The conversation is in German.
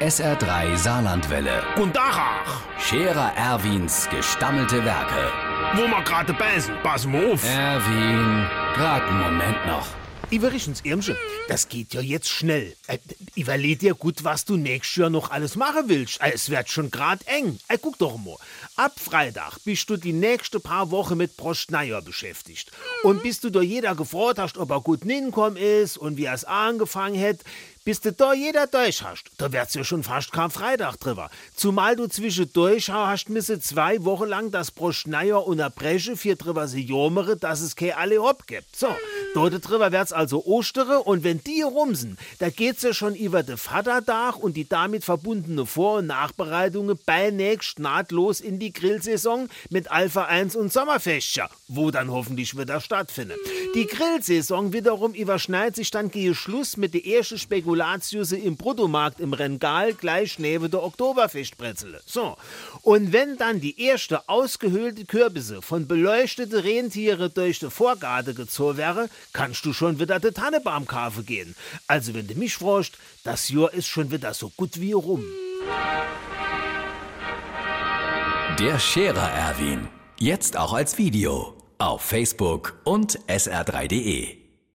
SR3 Saarlandwelle. Und Dachach, Scherer Erwins gestammelte Werke. wo wir gerade beißen, pass mal auf. Erwin, grad einen Moment noch. Iverichens Irmsche, das geht ja jetzt schnell. Äh, überleg dir gut, was du nächstes Jahr noch alles machen willst. Äh, es wird schon grad eng. Äh, guck doch mal. Ab Freitag bist du die nächste paar Wochen mit Prostneier beschäftigt. Und bis du da jeder gefragt hast, ob er gut hinkommen ist und wie er es angefangen hat, bis du da jeder durch hast, da wird's ja schon fast kein Freitag drüber. Zumal du zwischendurch hast müsse zwei Wochen lang das Prostneier unterbrechen für drüber sie jomere, dass es kein alle Hopp gibt. So, dort drüber wird's also Ostere und wenn die rumsen, da geht's ja schon über de Vaterdach und die damit verbundene Vor- und Nachbereitungen beinächst nahtlos in die Grillsaison mit Alpha 1 und Sommerfestchen, wo dann hoffentlich wieder stattfindet. Die Grillsaison wiederum überschneidet sich dann gehe Schluss mit der ersten Spekulatius im Bruttomarkt im Rengal gleich neben der Oktoberfestbrezele. So. Und wenn dann die erste ausgehöhlte Kürbisse von beleuchtete Rentiere durch die Vorgarten gezogen wäre, kannst du schon wieder de Tannebaum kaufen gehen. Also wenn du mich fragst, das Jahr ist schon wieder so gut wie rum. Der Scherer Erwin. Jetzt auch als Video. Auf Facebook und sr3.de.